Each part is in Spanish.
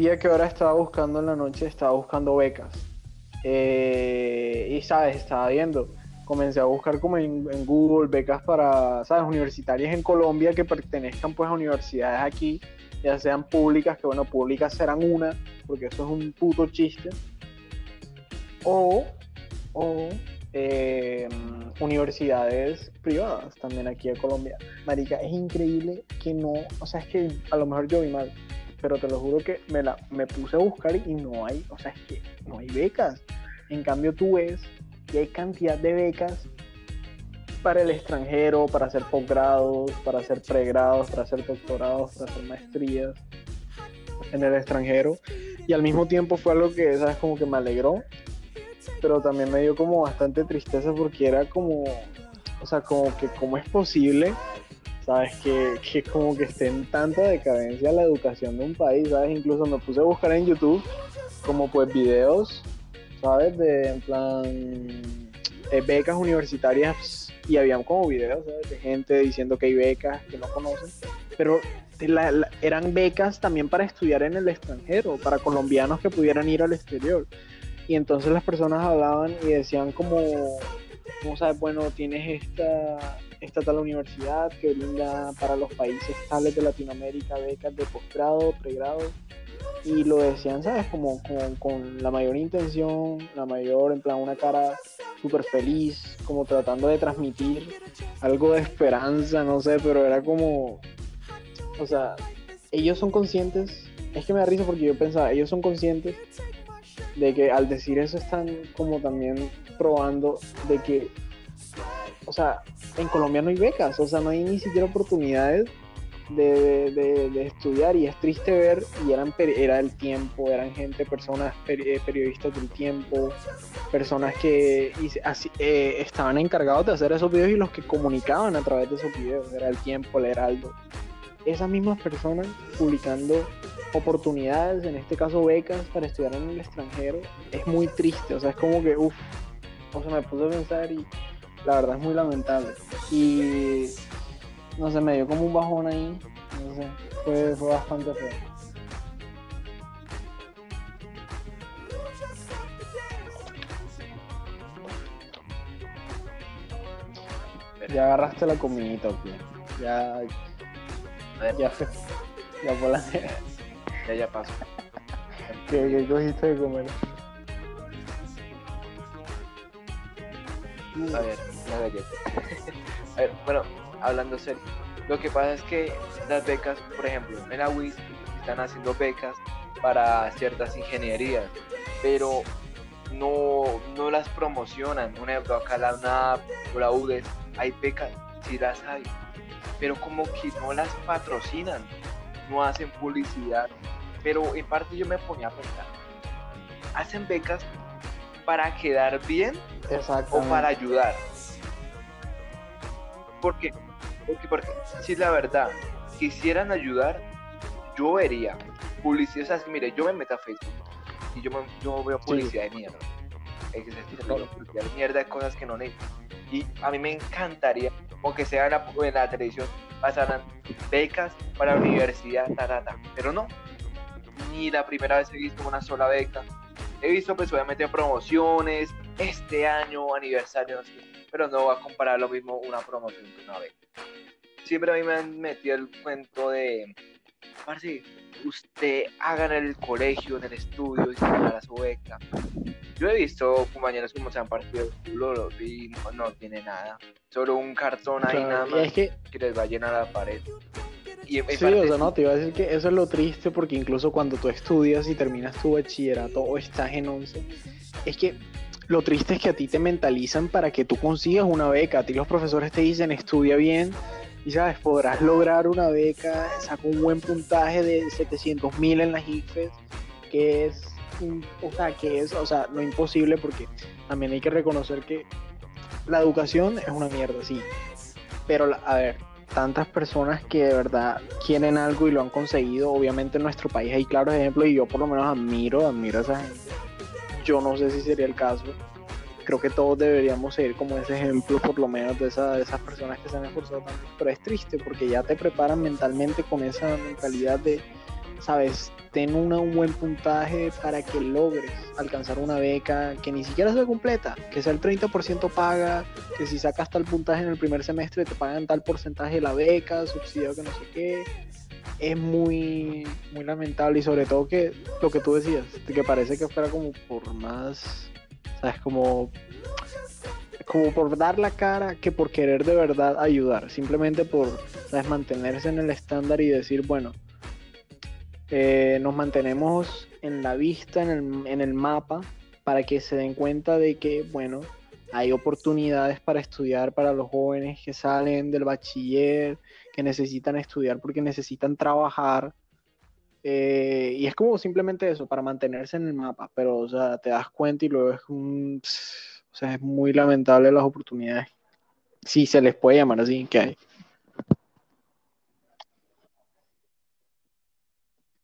pía que ahora estaba buscando en la noche, estaba buscando becas. Eh, y, ¿sabes? Estaba viendo. Comencé a buscar como en, Google becas para, ¿sabes? Universitarias en Colombia que pertenezcan pues a universidades aquí, ya sean públicas, que bueno, públicas serán una, porque eso es un puto chiste. O, o eh, universidades privadas también aquí en Colombia. Marica, es increíble que no, o sea, es que a lo mejor yo vi mal, pero te lo juro que me, la, me puse a buscar y no hay, o sea, es que no hay becas. En cambio tú ves que hay cantidad de becas para el extranjero, para hacer posgrados, para hacer pregrados, para hacer doctorados, para hacer maestrías en el extranjero. Y al mismo tiempo fue algo que, ¿sabes? Como que me alegró, pero también me dio como bastante tristeza porque era como, o sea, como que cómo es posible ¿sabes? Que, que como que esté en tanta decadencia la educación de un país, ¿sabes? Incluso me puse a buscar en YouTube como pues videos, ¿sabes? De en plan eh, becas universitarias y habían como videos, ¿sabes? De gente diciendo que hay becas que no conocen, pero eran becas también para estudiar en el extranjero, para colombianos que pudieran ir al exterior. Y entonces las personas hablaban y decían como, ¿cómo sabes? Bueno, tienes esta esta tal universidad que brinda para los países tales de Latinoamérica becas de posgrado, pregrado, y lo decían, ¿sabes? Como, con la mayor intención, la mayor, en plan, una cara súper feliz, como tratando de transmitir algo de esperanza, no sé, pero era como, o sea, ellos son conscientes, es que me da risa porque yo pensaba, ellos son conscientes de que al decir eso están como también probando de que o sea, en Colombia no hay becas, o sea, no hay ni siquiera oportunidades de, estudiar y es triste ver, y eran, era el tiempo, eran gente, personas, eh, periodistas del tiempo, personas que eh, estaban encargados de hacer esos videos y los que comunicaban a través de esos videos, era el tiempo, el heraldo. Esas mismas personas publicando oportunidades, en este caso becas para estudiar en el extranjero, es muy triste, o sea, es como que, uff, o sea, me puse a pensar y la verdad es muy lamentable. Y no sé, me dio como un bajón ahí, no sé, fue, fue bastante feo. Ya agarraste la comidita, tío. Ya. Ya fue. Ya fue la. Ya, ya pasó. ¿Qué, ¿Qué cogiste de comer? A ver, a ver, bueno, hablando serio. Lo que pasa es que las becas, por ejemplo, en la UIS están haciendo becas para ciertas ingenierías, pero no, no las promocionan. Por ejemplo, acá la UNAP o la UDES hay becas, sí las hay, pero como que no las patrocinan, no hacen publicidad. Pero en parte yo me ponía a pensar, hacen becas para quedar bien o para ayudar. Porque, porque, porque si la verdad quisieran ayudar, yo vería publicidad. O sea, mire, yo me meto a Facebook y yo, me, yo veo publicidad de mierda. Es que publicidad de mierda de cosas que no necesito. Y a mí me encantaría, aunque sea en la, en la televisión, pasaran becas para la universidad, tarata. Pero no, ni la primera vez he visto una sola beca. He visto pues obviamente promociones, este año, aniversario, pero no va a comparar lo mismo una promoción que una beca. Siempre a mí me han metido el cuento de, parce, usted haga en el colegio, en el estudio y se a su beca. Yo he visto compañeros como se han partido el culo y no, tiene nada. Solo un cartón ahí nada más que... les va a llenar la pared. Y sí, o sea, no, te iba a decir que eso es lo triste porque incluso cuando tú estudias y terminas tu bachillerato o estás en 11, es que lo triste es que a ti te mentalizan para que tú consigas una beca. A ti los profesores te dicen estudia bien y sabes, podrás lograr una beca, saca un buen puntaje de 700 mil en las IFES, que es, o sea, que es, o sea, no imposible porque también hay que reconocer que la educación es una mierda, sí. Pero, a ver, tantas personas que de verdad quieren algo y lo han conseguido, obviamente en nuestro país hay claros ejemplos y yo por lo menos admiro, admiro a esa gente yo no sé si sería el caso. Creo que todos deberíamos seguir como ese ejemplo, por lo menos, de, esa, esas personas que se han esforzado tanto. Pero es triste porque ya te preparan mentalmente con esa mentalidad de sabes, ten una, un buen puntaje para que logres alcanzar una beca que ni siquiera sea completa, que sea el 30% paga, que si sacas tal puntaje en el primer semestre te pagan tal porcentaje de la beca, subsidio que no sé qué. Es muy, muy lamentable y sobre todo que lo que tú decías, que parece que fuera como por más, sabes, como como por dar la cara que por querer de verdad ayudar, simplemente por ¿sabes? mantenerse en el estándar y decir, bueno, eh, nos mantenemos en la vista, en el, en el mapa, para que se den cuenta de que, bueno, hay oportunidades para estudiar para los jóvenes que salen del bachiller, que necesitan estudiar porque necesitan trabajar. Eh, y es como simplemente eso, para mantenerse en el mapa, pero o sea, te das cuenta y luego es un... O sea, es muy lamentable las oportunidades, si se les puede llamar así, que hay.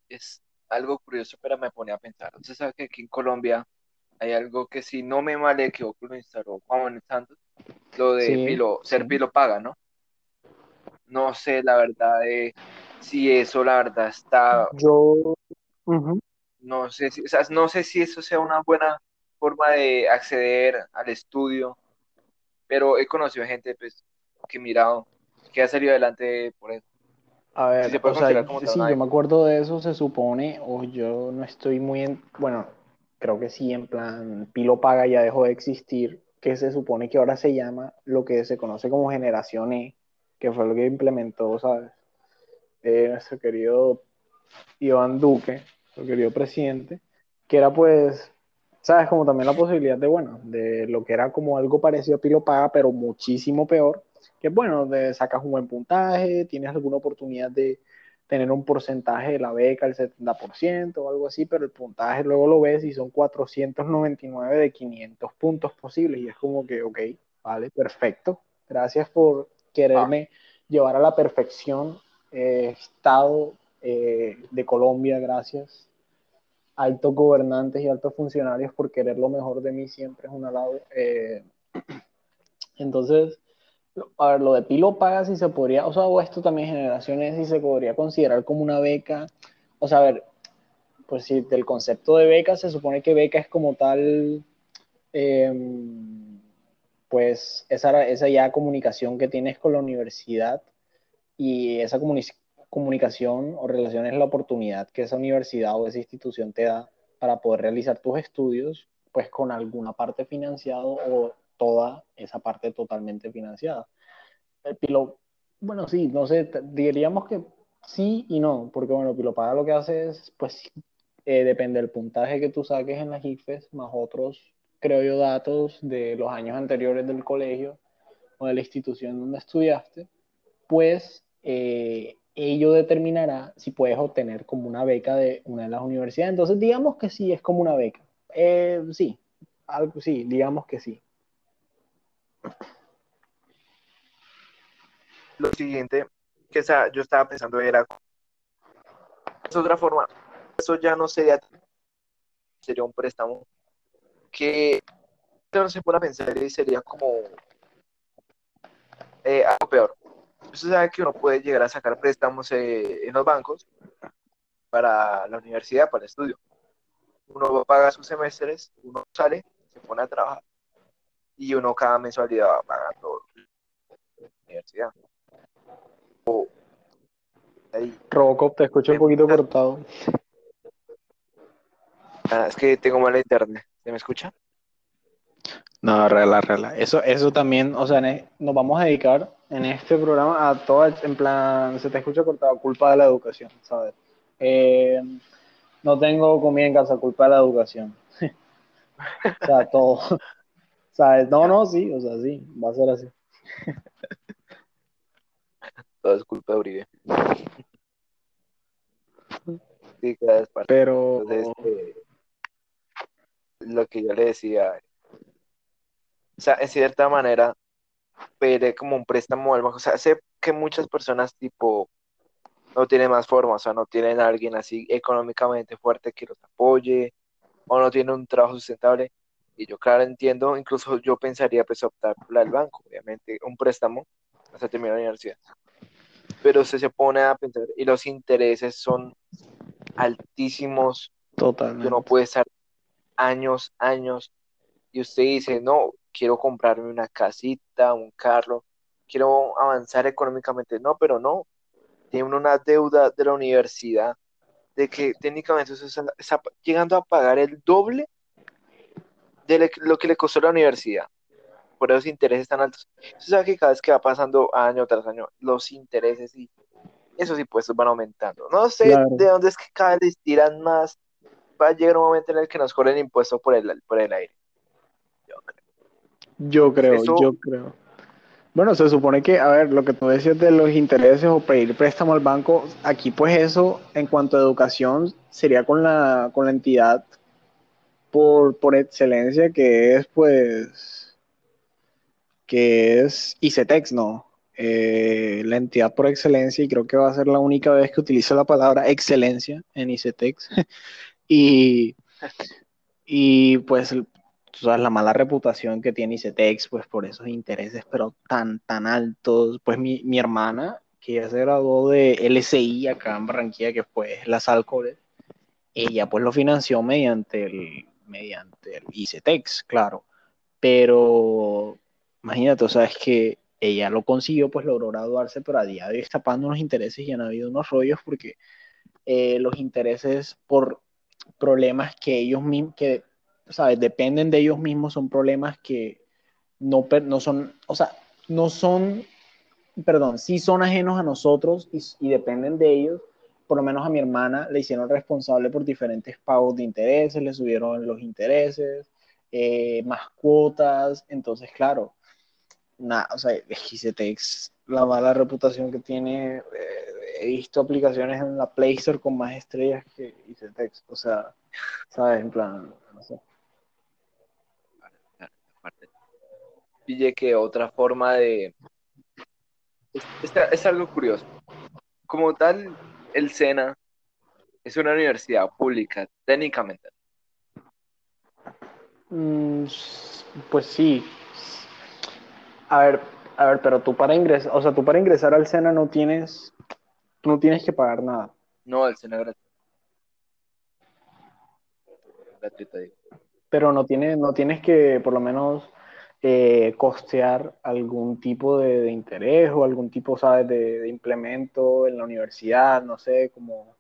Es algo curioso, pero me pone a pensar. Usted sabe que aquí en Colombia hay algo que si no me mal equivoco lo instaló Juan Manuel Santos, lo de Sí, pilo, ser pilo paga, ¿no? No sé la verdad de si eso la verdad está, Yo, no sé si, o sea, no sé si eso sea una buena forma de acceder al estudio, pero he conocido gente pues que he mirado que ha salido adelante por eso. A ver, o sea, sí, yo me acuerdo de eso, se supone, o yo no estoy muy en, bueno, creo que sí, en plan, Pilo Paga ya dejó de existir, que se supone que ahora se llama lo que se conoce como Generación E, que fue lo que implementó, ¿sabes? Eh, nuestro querido Iván Duque, nuestro querido presidente, que era pues, ¿sabes? Como también la posibilidad de, bueno, de lo que era como algo parecido a Pilo Paga, pero muchísimo peor, que bueno, de, sacas un buen puntaje, tienes alguna oportunidad de tener un porcentaje de la beca, el 70% o algo así, pero el puntaje luego lo ves y son 499 de 500 puntos posibles y es como que, ok, vale, perfecto, gracias por Ah, quererme llevar a la perfección eh, Estado eh, de Colombia, gracias. Altos gobernantes y altos funcionarios por querer lo mejor de mí siempre es un halago. Eh, entonces, a ver, lo de Pilo paga si se podría, o sea, o esto también generaciones si se podría considerar como una beca. O sea, a ver, pues si del concepto de beca se supone que beca es como tal, eh, pues esa, esa ya comunicación que tienes con la universidad y esa comuni- comunicación o relación es la oportunidad que esa universidad o esa institución te da para poder realizar tus estudios, pues con alguna parte financiado o toda esa parte totalmente financiada. El pilo, bueno, sí, no sé, diríamos que sí y no, porque bueno, Pilopaga lo que hace es, pues, eh, depende del puntaje que tú saques en las IFES, más otros, creo yo, datos de los años anteriores del colegio o de la institución donde estudiaste, pues eh, ello determinará si puedes obtener como una beca de una de las universidades. Entonces, digamos que sí, es como una beca. Eh, sí, algo sí, digamos que sí. Lo siguiente que yo estaba pensando era, es otra forma, eso ya no sería, sería un préstamo que no se pone a pensar y sería como eh, algo peor. Usted sabe que uno puede llegar a sacar préstamos eh, en los bancos para la universidad, para el estudio. Uno paga sus semestres, uno sale, se pone a trabajar y uno cada mensualidad va pagando la universidad. O ahí, Robocop, te escucho un poquito cortado. ah, es que tengo mala internet. ¿Se me escucha? No, regla, regla. Eso, eso también, o sea, e- nos vamos a dedicar en este programa a todo, en plan, se te escucha cortado, culpa de la educación, ¿sabes? Eh, no tengo comida en casa, culpa de la educación. O sea, todo, ¿sabes? No, no, sí, o sea, sí, va a ser así. Todo es culpa de Uribe. Sí, cada vez parte. Pero, Entonces, eh, lo que yo le decía, o sea, en cierta manera, pediré como un préstamo al banco. O sea, sé que muchas personas, tipo, no tienen más forma, o sea, no tienen a alguien así económicamente fuerte que los apoye, o no tienen un trabajo sustentable. Y yo, claro, entiendo, incluso yo pensaría, pues, optar por la del banco, obviamente, un préstamo hasta terminar la universidad. Pero usted se pone a pensar, y los intereses son altísimos. Totalmente. Uno puede estar años, años, y usted dice, no, quiero comprarme una casita, un carro, quiero avanzar económicamente. No, pero no, tiene una deuda de la universidad de que técnicamente está, llegando a pagar el doble de lo que le costó la universidad por esos intereses tan altos. Usted sabe que cada vez que va pasando año tras año, los intereses y esos impuestos van aumentando. No sé de dónde es que cada vez tiran más. Va a llegar un momento en el que nos cobren impuestos por el, por el aire. Yo creo. Yo creo, Bueno, se supone que, a ver, lo que tú decías de los intereses o pedir préstamo al banco, aquí pues eso, en cuanto a educación, sería con la, con la entidad por, por excelencia que es pues, que es ICETEX, ¿no? Eh, la entidad por excelencia y creo que va a ser la única vez que utilizo la palabra excelencia en ICETEX. y, y pues sabes, la mala reputación que tiene ICETEX, pues por esos intereses, pero tan, tan altos. Pues mi, mi hermana, que ya se graduó de LSI acá en Barranquilla, que fue la Salcore, ella pues lo financió mediante el, mediante el ICETEX, claro. Pero imagínate, o sea, es que ella lo consiguió, pues logró graduarse, pero a día de hoy está pagando unos intereses y han habido unos rollos porque eh, los intereses por problemas que ellos mismos, que, ¿sabes? Dependen de ellos mismos, son problemas que no, no son, o sea, no son, perdón, sí son ajenos a nosotros y, dependen de ellos. Por lo menos a mi hermana le hicieron responsable por diferentes pagos de intereses, le subieron los intereses, eh, más cuotas, entonces, claro, nada, o sea, XTX, la mala reputación que tiene, eh, he visto aplicaciones en la Play Store con más estrellas que XTX, o sea, ¿sabes? En plan, no sé. Pille que otra forma de... Es, algo curioso. Como tal, el SENA es una universidad pública, técnicamente. Mm, pues sí, a ver, a ver, pero tú para ingresar, o sea, tú para ingresar al SENA no tienes, no tienes que pagar nada. No, el SENA es gratuito. Pero no tienes, no tienes que, por lo menos, eh, costear algún tipo de, interés o algún tipo, ¿sabes?, de, implemento en la universidad, no sé, como,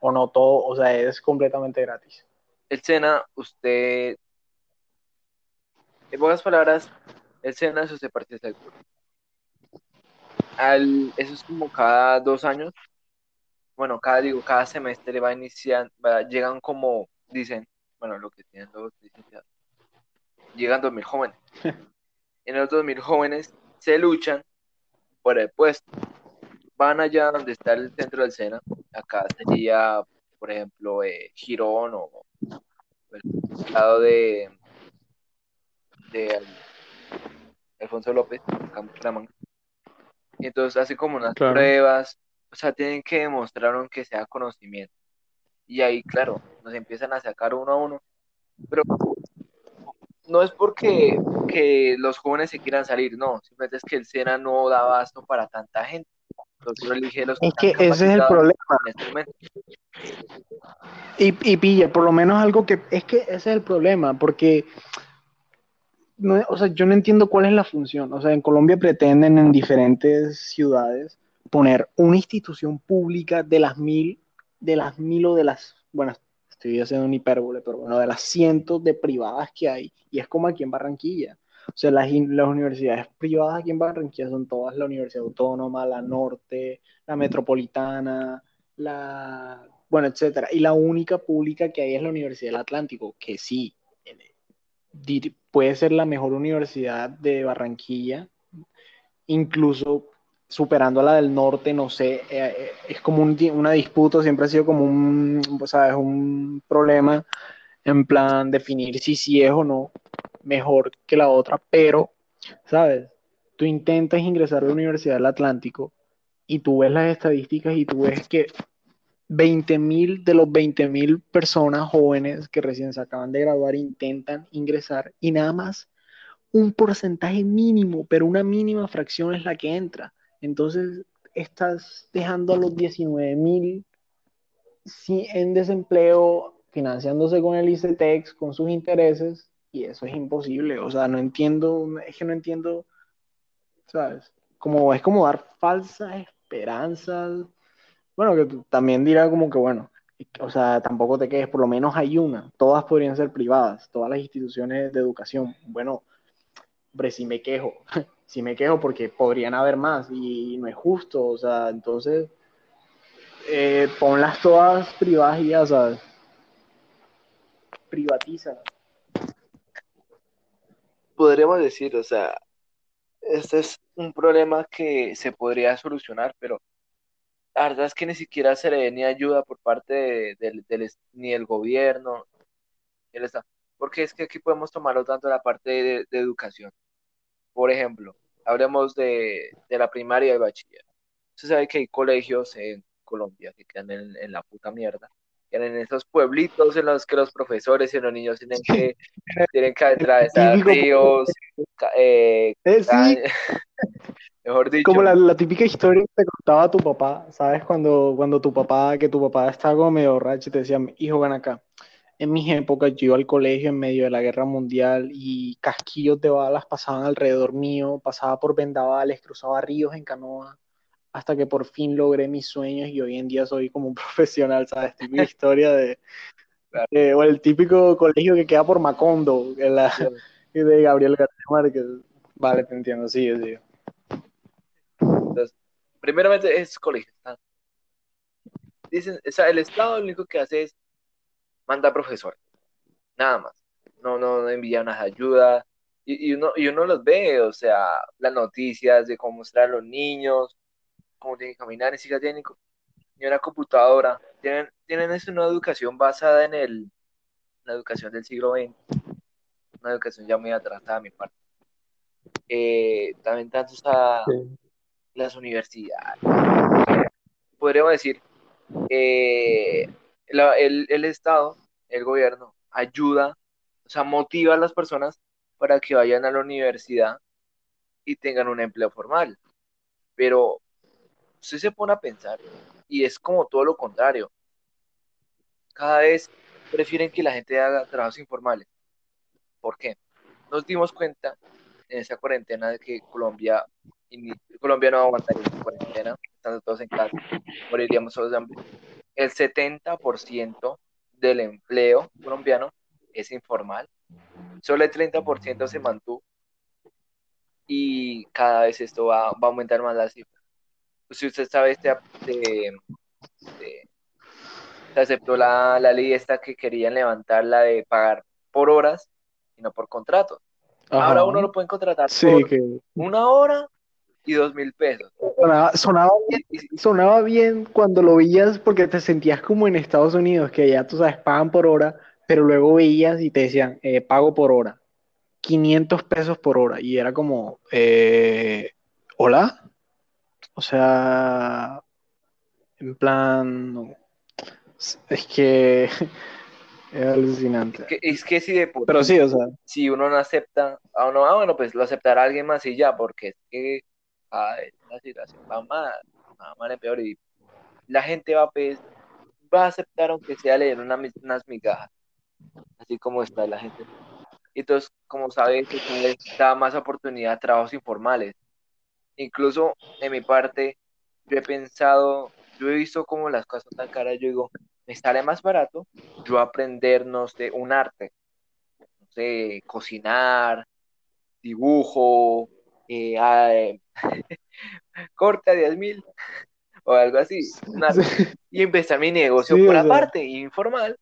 o no todo, o sea, es completamente gratis. El SENA, usted, en pocas palabras, el censo se parte de Al, eso es como cada dos años. Bueno, cada, digo, cada semestre va iniciando, llegan como, dicen, bueno, lo que tienen los licenciados, llegan 2.000 jóvenes. en los 2.000 jóvenes se luchan por el puesto. Van allá donde está el centro del SENA. Acá sería, por ejemplo, eh, Girón o el lado de, de Alfonso López, Y entonces hace como unas pruebas, o sea, tienen que demostrar que sea conocimiento. Y ahí, claro, nos empiezan a sacar uno a uno. Pero no es porque que los jóvenes se quieran salir, no, simplemente es que el SENA no da basto para tanta gente. Entonces, es que ese es el problema. Este y, y pilla, por lo menos algo que es que ese es el problema, porque no, o sea, yo no entiendo cuál es la función. O sea, en Colombia pretenden en diferentes ciudades poner una institución pública de las mil, de las mil o de las, bueno, estoy haciendo un hipérbole, pero bueno, de las cientos de privadas que hay. Y es como aquí en Barranquilla. O sea, las, las universidades privadas aquí en Barranquilla son todas la Universidad Autónoma, la Norte, la Metropolitana, la, bueno, etcétera. Y la única pública que hay es la Universidad del Atlántico, que sí, puede ser la mejor universidad de Barranquilla, incluso superando a la del norte, no sé, eh, eh, es como una disputa, siempre ha sido como un, ¿sabes? un problema en plan definir si sí es o no mejor que la otra, pero, ¿sabes? Tú intentas ingresar a la Universidad del Atlántico y tú ves las estadísticas y tú ves que 20 mil de los 20 mil personas jóvenes que recién se acaban de graduar intentan ingresar y nada más un porcentaje mínimo, pero una mínima fracción es la que entra. Entonces estás dejando a los 19 mil sí, en desempleo, financiándose con el ICETEX, con sus intereses, y eso es imposible. O sea, no entiendo, es que no entiendo, ¿sabes? Como, es como dar falsas esperanzas. Bueno, que también dirá como que, bueno, o sea, tampoco te quedes, por lo menos hay una. Todas podrían ser privadas, todas las instituciones de educación. Bueno, hombre, si me quejo, si me quejo porque podrían haber más y no es justo, o sea, entonces eh, ponlas todas privadas y ya, ¿sabes? Privatiza. Podríamos decir, o sea, este es un problema que se podría solucionar, pero la verdad es que ni siquiera se le ni ayuda por parte del, ni del gobierno, porque es que aquí podemos tomarlo tanto la parte de, educación. Por ejemplo, hablemos de, la primaria y el bachiller. Usted sabe que hay colegios en Colombia que quedan en, la puta mierda, en esos pueblitos en los que los profesores y los niños tienen que, tienen que atravesar ríos, eh, eh Mejor dicho. Como la, típica historia que te contaba tu papá, ¿sabes? Cuando, cuando tu papá, que tu papá estaba como medio borracho y te decía, hijo, ven acá. En mis épocas yo iba al colegio en medio de la guerra mundial y casquillos de balas pasaban alrededor mío, pasaba por vendavales, cruzaba ríos en canoa, hasta que por fin logré mis sueños y hoy en día soy como un profesional, ¿sabes? Típica historia de, o el típico colegio que queda por Macondo, la, de Gabriel García Márquez. Vale, te entiendo, sí, sí primeramente es colegio. Dicen, o sea, el Estado lo único que hace es manda profesores, nada más. No, no, no envía unas ayudas. Y, uno, y uno los ve, o sea, las noticias de cómo están los niños, cómo tienen que caminar en técnico, y una computadora. Tienen, tienen eso una educación basada en el, la educación del siglo XX, una educación ya muy atrasada a mi parte. Eh, también tanto está las universidades. Podríamos decir, eh, el, el, Estado, el gobierno, ayuda, o sea, motiva a las personas para que vayan a la universidad y tengan un empleo formal. Pero usted se pone a pensar y es como todo lo contrario. Cada vez prefieren que la gente haga trabajos informales. ¿Por qué? Nos dimos cuenta en esa cuarentena de que Colombia Colombia no aguantaría la cuarentena, estando todos en casa, moriríamos todos de hambre. El 70% del empleo colombiano es informal, solo el 30% se mantuvo y cada vez esto va, va a aumentar más la cifra. Si usted sabe, este, se aceptó la, la, ley esta que querían levantar, la de pagar por horas y no por contrato. Ahora uno lo puede contratar por una hora y dos mil pesos. Sonaba, bien, sonaba bien cuando lo veías porque te sentías como en Estados Unidos, que ya tú sabes, pagan por hora, pero luego veías y te decían, eh, pago por hora, 500 pesos por hora, y era como, eh, ¿hola? O sea, en plan, es que es alucinante. Es que, si de Pero sí, o sea. Si uno no acepta, ah, no, ah, bueno, pues lo aceptará alguien más y ya, porque es que la situación va mal, va mal en peor y la gente va a, va a aceptar aunque sea leer unas migajas, así como está la gente. Entonces, como sabes, da más oportunidad a trabajos informales. Incluso en mi parte, yo he pensado, yo he visto como las cosas tan caras, yo digo, me sale más barato yo aprendernos de un arte, no sé, cocinar, dibujo, eh, corta 10 mil o algo así. Y empezar mi negocio por aparte, informal,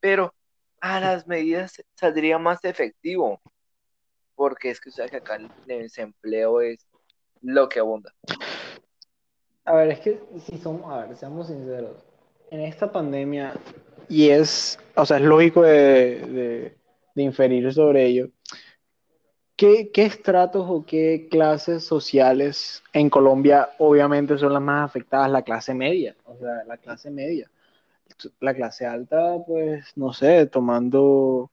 pero a las medidas saldría más efectivo. Porque es que o que acá el desempleo es lo que abunda. A ver, es que si somos, a ver, seamos sinceros, en esta pandemia, y es, o sea, es lógico de inferir sobre ello, ¿Qué, estratos o qué clases sociales en Colombia obviamente son las más afectadas? La clase media, o sea, la clase media. La clase alta, pues, no sé, tomando,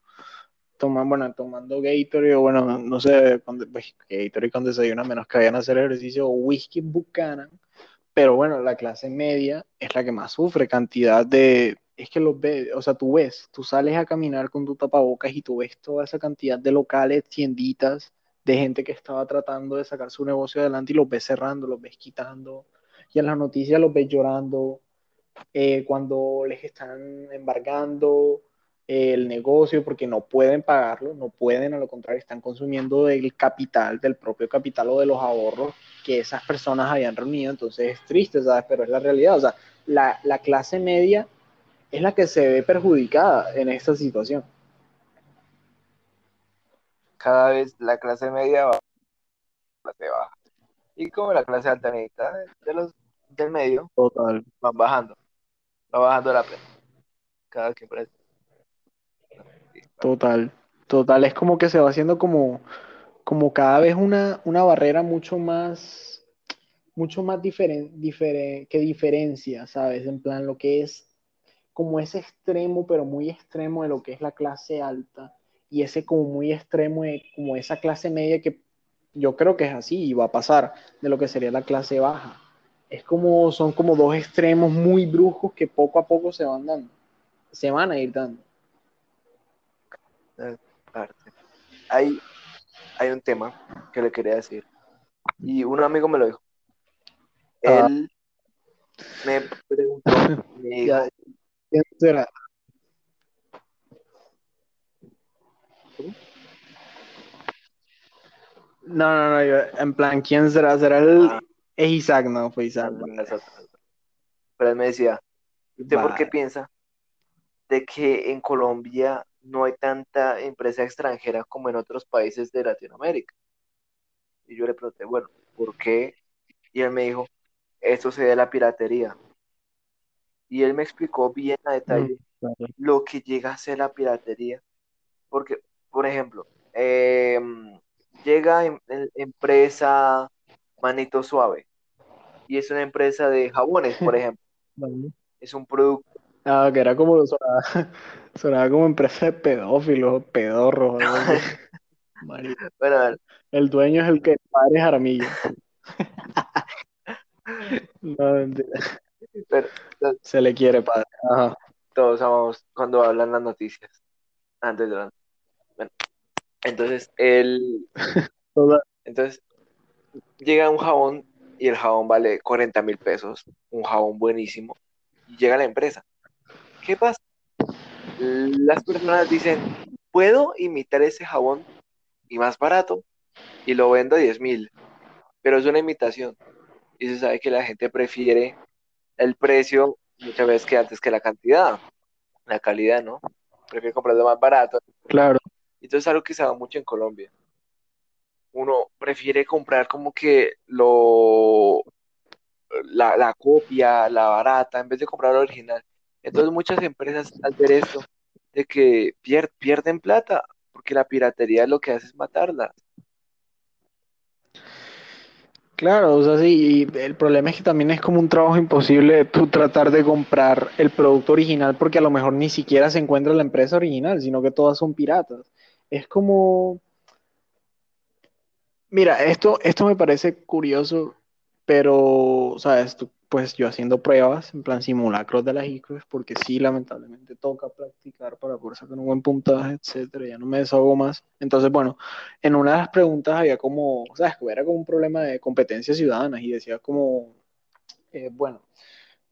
tomando bueno, tomando Gatorade o bueno, no sé, con, pues, Gatorade con desayuno, menos que vayan a hacer ejercicio, o whisky Buchanan, Pero bueno, la clase media es la que más sufre cantidad de... Es que los ves, o sea, tú ves, tú sales a caminar con tu tapabocas y tú ves toda esa cantidad de locales, tienditas, de gente que estaba tratando de sacar su negocio adelante y los ves cerrando, los ves quitando. Y en las noticias los ves llorando eh, cuando les están embargando, el negocio porque no pueden pagarlo, no pueden, a lo contrario, están consumiendo del capital, del propio capital o de los ahorros que esas personas habían reunido, entonces es triste, ¿sabes? Pero es la realidad, o sea, la, la clase media es la que se ve perjudicada en esta situación. Cada vez la clase media va, clase baja. Y como la clase alta de los del medio, Total. van bajando, va bajando la pena. Cada quien parece. Total, total, es como que se va haciendo como, como cada vez una, una barrera mucho más, mucho más diferente que diferencia, ¿sabes? En plan, lo que es como ese extremo, pero muy extremo de lo que es la clase alta y ese como muy extremo de como esa clase media que yo creo que es así y va a pasar de lo que sería la clase baja. Es como, son como dos extremos muy brujos que poco a poco se van dando, se van a ir dando parte. Hay, hay un tema que le quería decir. Y un amigo me lo dijo. Ah. Él me preguntó, ¿quién será? No, no, no, en plan, ¿quién será? ¿Será el... Ah. Es Isaac, no, fue Isaac. Pero él me decía, ¿usted por qué piensa de que en Colombia no hay tanta empresa extranjera como en otros países de Latinoamérica. Y yo le pregunté, bueno, ¿por qué? Y él me dijo, esto se debe a la piratería. Y él me explicó bien a detalle mm, lo que llega a ser la piratería. Porque, por ejemplo, em, llega en, empresa Manito Suave y es una empresa de jabones, por ejemplo. Es un producto Ah, que era como, sonaba, como empresa de pedófilos, pedorros. bueno, el dueño es el que padre es Aramillo. no, mentira. Se le quiere, padre. Todos amamos cuando hablan las noticias. Antes de Bueno, entonces, el... entonces, llega un jabón y el jabón vale 40 mil pesos, un jabón buenísimo, y llega a la empresa ¿Qué pasa? Las personas dicen, puedo imitar ese jabón y más barato y lo vendo a 10 mil, pero es una imitación. Y se sabe que la gente prefiere el precio muchas veces que antes que la cantidad, la calidad, ¿no? Prefiere comprarlo más barato. Claro. Entonces es algo que se da mucho en Colombia. Uno prefiere comprar como que lo la, la copia, la barata, en vez de comprar lo original. Entonces muchas empresas al ver esto, de que pierden plata, porque la piratería lo que hace es matarlas. Claro, o sea, sí, y el problema es que también es como un trabajo imposible tú tratar de comprar el producto original porque a lo mejor ni siquiera se encuentra la empresa original, sino que todas son piratas. Es como... Mira, esto, esto me parece curioso, pero, ¿sabes? Tú pues yo haciendo pruebas, en plan simulacros de las ICFES, porque sí, lamentablemente toca practicar para poder sacar un buen puntaje, etcétera, ya no me desahogo más. Entonces, bueno, en una de las preguntas había como, sea, era como un problema de competencias ciudadanas y decía como, eh, bueno,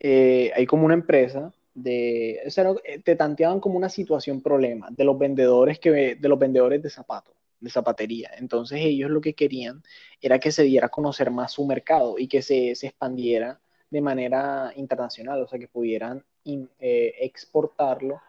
eh, hay como una empresa de, o eh, te tanteaban como una situación problema de los vendedores que, de los vendedores de zapatos de zapatería. Entonces ellos lo que querían era que se diera a conocer más su mercado y que se, se expandiera de manera internacional, o sea, que pudieran eh, exportarlo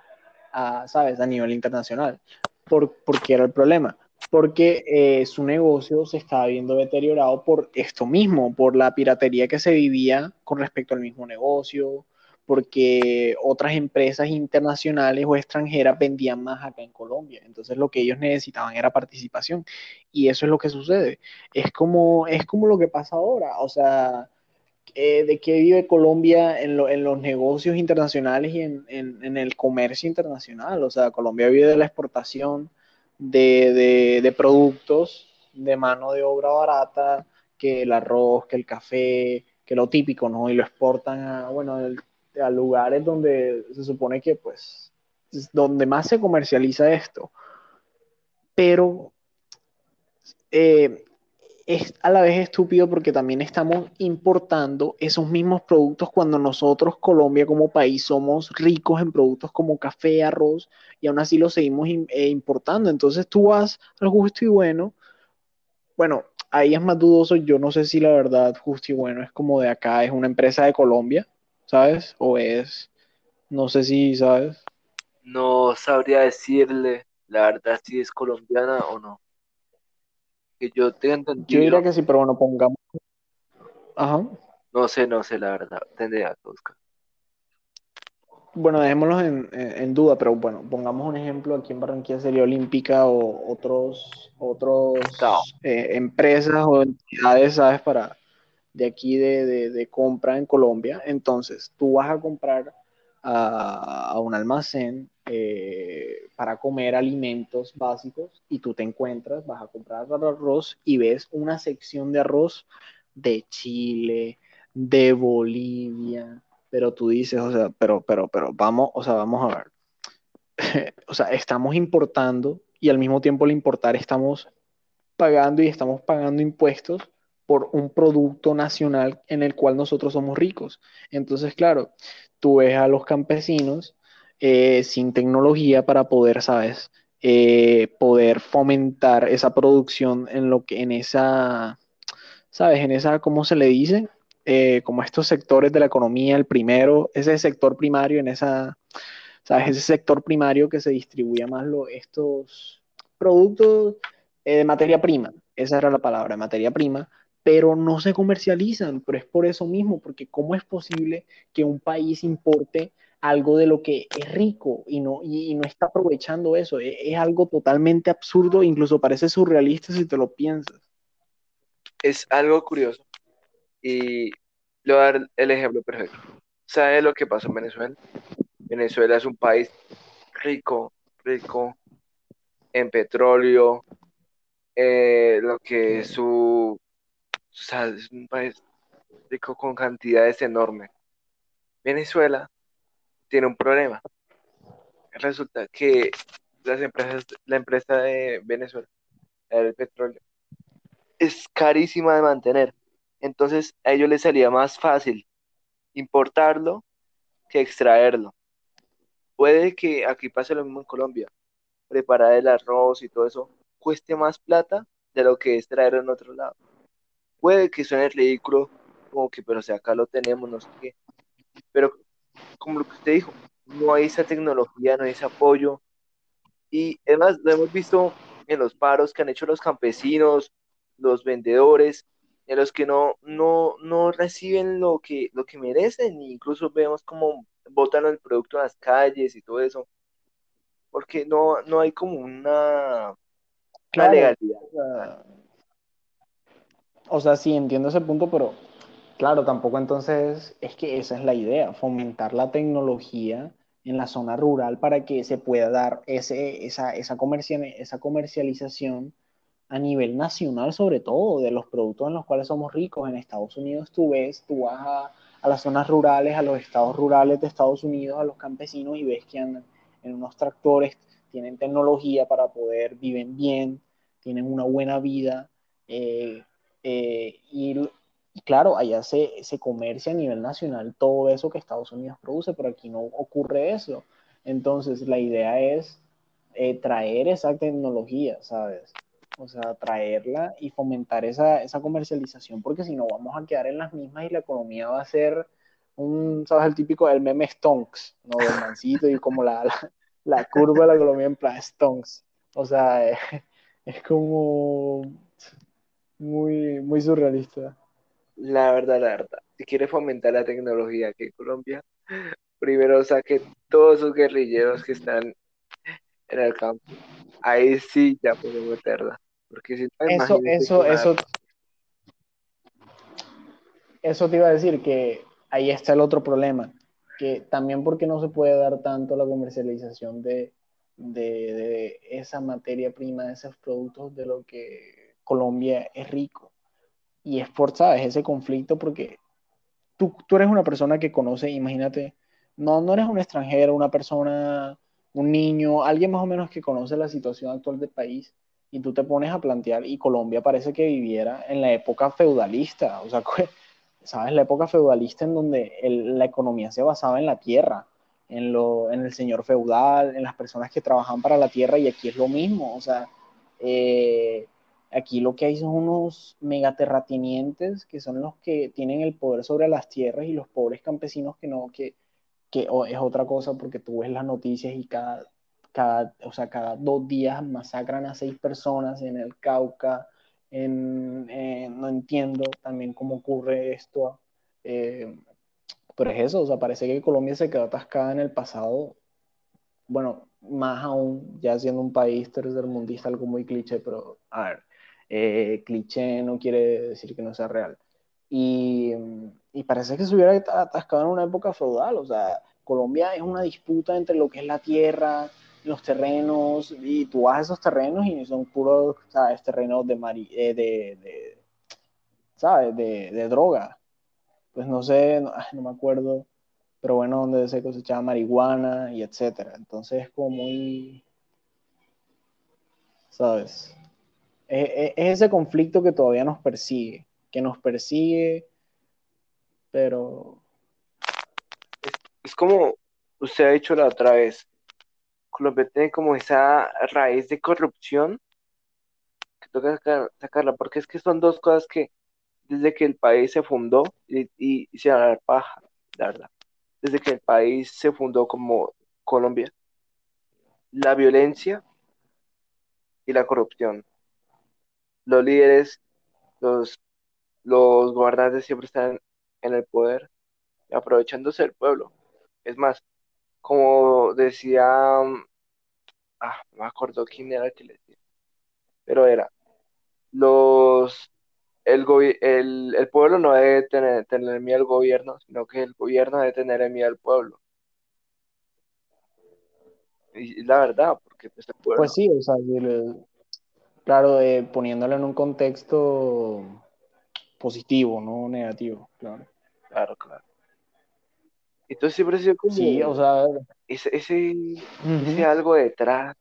a, ¿sabes?, a nivel internacional. ¿Por, qué era el problema? Porque eh, su negocio se estaba viendo deteriorado por esto mismo, por la piratería que se vivía con respecto al mismo negocio, porque otras empresas internacionales o extranjeras vendían más acá en Colombia. Entonces lo que ellos necesitaban era participación. Y eso es lo que sucede. Es como, es como lo que pasa ahora. O sea, eh, de qué vive Colombia en, los negocios internacionales y en, el comercio internacional. O sea, Colombia vive de la exportación de, productos de mano de obra barata, que el arroz, que el café, que lo típico, ¿no? Y lo exportan a, bueno, a lugares donde se supone que, pues, es donde más se comercializa esto. Pero eh, es a la vez estúpido porque también estamos importando esos mismos productos cuando nosotros, Colombia como país, somos ricos en productos como café, arroz, y aún así los seguimos eh, importando. Entonces tú vas al justo y bueno, bueno, ahí es más dudoso, yo no sé si la verdad justo y bueno es como de acá, es una empresa de Colombia, ¿sabes? O es, no sé si, ¿sabes? No sabría decirle, la verdad, si es colombiana o no yo tenga entendido. Yo diría que sí, pero bueno, pongamos. Ajá. No sé, no sé, la verdad. Tendría que buscar. Bueno, dejémoslos en, duda, pero bueno, pongamos un ejemplo. Aquí en Barranquilla sería Olímpica o otros, otros eh, empresas o entidades, ¿sabes? Para de aquí de, de compra en Colombia. Entonces, tú vas a comprar a, un almacén eh, para comer alimentos básicos y tú te encuentras, vas a comprar arroz y ves una sección de arroz de Chile, de Bolivia, pero tú dices, o sea, pero, pero, pero, vamos, o sea, vamos a ver. o sea, estamos importando y al mismo tiempo al importar estamos pagando y estamos pagando impuestos por un producto nacional en el cual nosotros somos ricos. Entonces, claro, tú ves a los campesinos eh, sin tecnología para poder, ¿sabes? Eh, poder fomentar esa producción en lo que, en esa, ¿sabes? En esa, ¿cómo se le dice? Eh, como estos sectores de la economía, el primero, ese sector primario, en esa, ¿sabes? Ese sector primario que se distribuye más lo, estos productos de materia prima, esa era la palabra, materia prima, pero no se comercializan, pero es por eso mismo, porque ¿cómo es posible que un país importe algo de lo que es rico y no, y, no está aprovechando eso? Es, es, algo totalmente absurdo, incluso parece surrealista si te lo piensas. Es algo curioso y le voy a dar el ejemplo perfecto. ¿Sabe lo que pasó en Venezuela? Venezuela es un país rico, rico en petróleo, eh, lo que es su o sea, es un país rico con cantidades enormes. Venezuela tiene un problema. Resulta que las empresas, la empresa de Venezuela, el petróleo, es carísima de mantener. Entonces a ellos les salía más fácil importarlo que extraerlo. Puede que aquí pase lo mismo en Colombia. Preparar el arroz y todo eso cueste más plata de lo que es traerlo en otro lado puede que suene ridículo, como que, pero si acá lo tenemos, no sé qué. Pero como lo que usted dijo, no hay esa tecnología, no hay ese apoyo. Y además lo hemos visto en los paros que han hecho los campesinos, los vendedores, en los que no, no, no reciben lo que, lo que merecen, e incluso vemos como botan el producto en las calles y todo eso, porque no, no hay como una, legalidad o sea, sí entiendo ese punto, pero claro, tampoco entonces es que esa es la idea, fomentar la tecnología en la zona rural para que se pueda dar ese, esa, esa, esa comercialización a nivel nacional, sobre todo, de los productos en los cuales somos ricos. En Estados Unidos tú ves, tú vas a, a las zonas rurales, a los estados rurales de Estados Unidos, a los campesinos y ves que andan en unos tractores, tienen tecnología para poder, viven bien, tienen una buena vida. Eh, eh, y, claro, allá se, se, comercia a nivel nacional todo eso que Estados Unidos produce, pero aquí no ocurre eso. Entonces, la idea es eh, traer esa tecnología, ¿sabes? O sea, traerla y fomentar esa, esa comercialización, porque si no vamos a quedar en las mismas y la economía va a ser un, ¿sabes? El típico del meme Stonks, ¿no? Del mancito y como la, la, curva de la economía en plan Stonks. O sea, es como muy, muy surrealista. La verdad, la verdad. Si quiere fomentar la tecnología aquí en Colombia, primero saque todos esos guerrilleros que están en el campo. Ahí sí ya puede meterla. Porque si eso, eso, eso, eso te iba a decir que ahí está el otro problema. Que también porque no se puede dar tanto la comercialización de, de, de esa materia prima, de esos productos, de lo que Colombia es rico. Y es por, ¿sabes? Ese conflicto porque tú, tú eres una persona que conoce, imagínate, no, no eres un extranjero, una persona, un niño, alguien más o menos que conoce la situación actual del país y tú te pones a plantear, y Colombia parece que viviera en la época feudalista, o sea, ¿sabes? La época feudalista en donde la economía se basaba en la tierra, en, lo, en el señor feudal, en las personas que trabajan para la tierra, y aquí es lo mismo, o sea, eh, aquí lo que hay son unos megaterratenientes que son los que tienen el poder sobre las tierras y los pobres campesinos que no, que, que es otra cosa porque tú ves las noticias y cada, cada, o sea, cada dos días masacran a seis personas en el Cauca, no entiendo también cómo ocurre esto, eh, pero es eso, o sea, parece que Colombia se quedó atascada en el pasado, bueno, más aún, ya siendo un país tercermundista, algo muy cliché, pero a ver, eh, cliché no quiere decir que no sea real. Y, y parece que se hubiera atascado en una época feudal, o sea, Colombia es una disputa entre lo que es la tierra, los terrenos, y tú vas a esos terrenos y son puros, ¿sabes? Terrenos de, eh, de, de, ¿sabes? De, de, droga. Pues no sé, no, me acuerdo, pero bueno, donde se cosechaba marihuana y etcétera. Entonces es como muy, ¿sabes? Es, es ese conflicto que todavía nos persigue, que nos persigue, pero... Es como usted ha dicho la otra vez, Colombia tiene como esa raíz de corrupción que toca sacarla, porque es que son dos cosas que desde que el país se fundó, y, se dar paja, la verdad, desde que el país se fundó como Colombia, la violencia y la corrupción. Los líderes, los, los gobernantes siempre están en el poder, aprovechándose del pueblo. Es más, como decía, mm, ah, no me acuerdo quién era el que le decía, pero era, los, el, el, el pueblo no debe tener, tener miedo al gobierno, sino que el gobierno debe tener miedo al pueblo. Y la verdad, porque pues, pues sí, o sea, claro, eh, poniéndolo en un contexto positivo, no negativo, claro. Claro, claro. Entonces siempre ha sido como sí, o sea, ese, ese, algo detrás,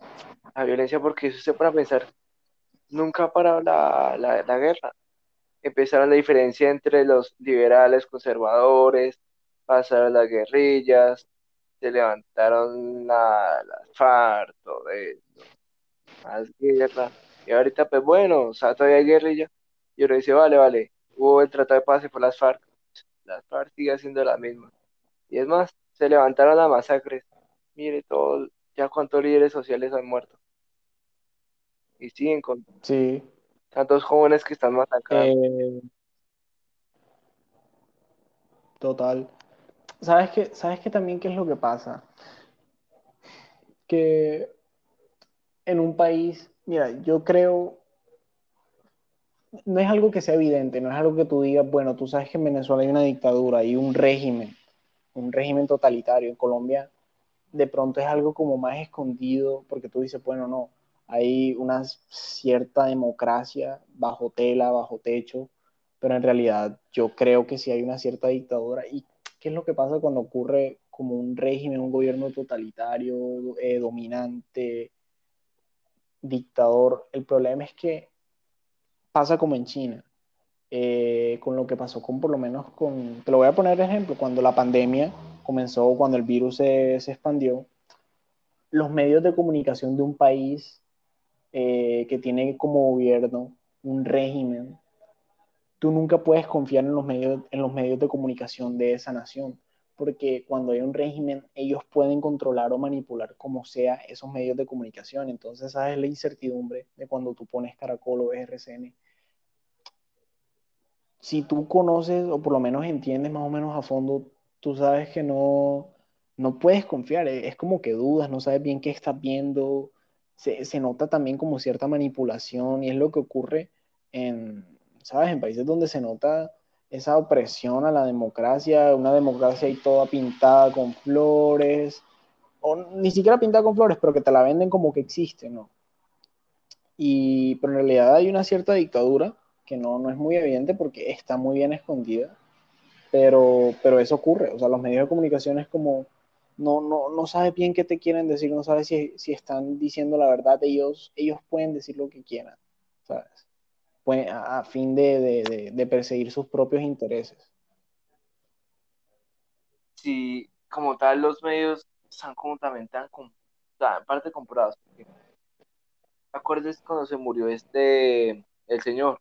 la violencia, porque eso se para pensar, nunca ha parado la, la, guerra. Empezaron la diferencia entre los liberales, conservadores, pasaron las guerrillas, se levantaron la, las FARC, todo eso, más guerra. Y ahorita, pues bueno, o sea, todavía hay guerrilla. Y uno dice, vale, vale, hubo el tratado de paz y por las FARC. Las FARC sigue siendo la misma. Y es más, se levantaron las masacres. Mire todo, ya cuántos líderes sociales han muerto. Y siguen con sí. tantos jóvenes que están masacrados. Eh, total. ¿Sabes qué? ¿Sabes qué también qué es lo que pasa? Que en un país, mira, yo creo, no es algo que sea evidente, no es algo que tú digas, bueno, tú sabes que en Venezuela hay una dictadura, hay un régimen, un régimen totalitario. En Colombia de pronto es algo como más escondido, porque tú dices, bueno, no, hay una cierta democracia bajo tela, bajo techo, pero en realidad yo creo que sí hay una cierta dictadura. ¿Y qué es lo que pasa cuando ocurre como un régimen, un gobierno totalitario, eh, dominante, dictador? El problema es que pasa como en China eh, con lo que pasó con por lo menos con, te lo voy a poner de ejemplo, cuando la pandemia comenzó, cuando el virus se, se expandió, los medios de comunicación de un país eh, que tiene como gobierno un régimen, tú nunca puedes confiar en los, medios, en los medios de comunicación de esa nación, porque cuando hay un régimen, ellos pueden controlar o manipular como sea esos medios de comunicación. Entonces, esa es la incertidumbre de cuando tú pones Caracol o RCN si tú conoces o por lo menos entiendes más o menos a fondo, tú sabes que no, no puedes confiar, es como que dudas, no sabes bien qué estás viendo, se, se, nota también como cierta manipulación y es lo que ocurre en, ¿sabes? En países donde se nota esa opresión a la democracia, una democracia ahí toda pintada con flores, o ni siquiera pintada con flores, pero que te la venden como que existe, ¿no? Y, pero en realidad hay una cierta dictadura que no, no es muy evidente porque está muy bien escondida. pero, pero eso ocurre, o sea, los medios de comunicación es como, no, no, no sabes bien qué te quieren decir, no sabes si, si están diciendo la verdad, ellos, ellos pueden decir lo que quieran, ¿sabes? A, fin de, de, perseguir sus propios intereses. Sí, como tal, los medios están como también tan, o sea, en parte comprados. ¿Te acuerdas cuando se murió este, el señor,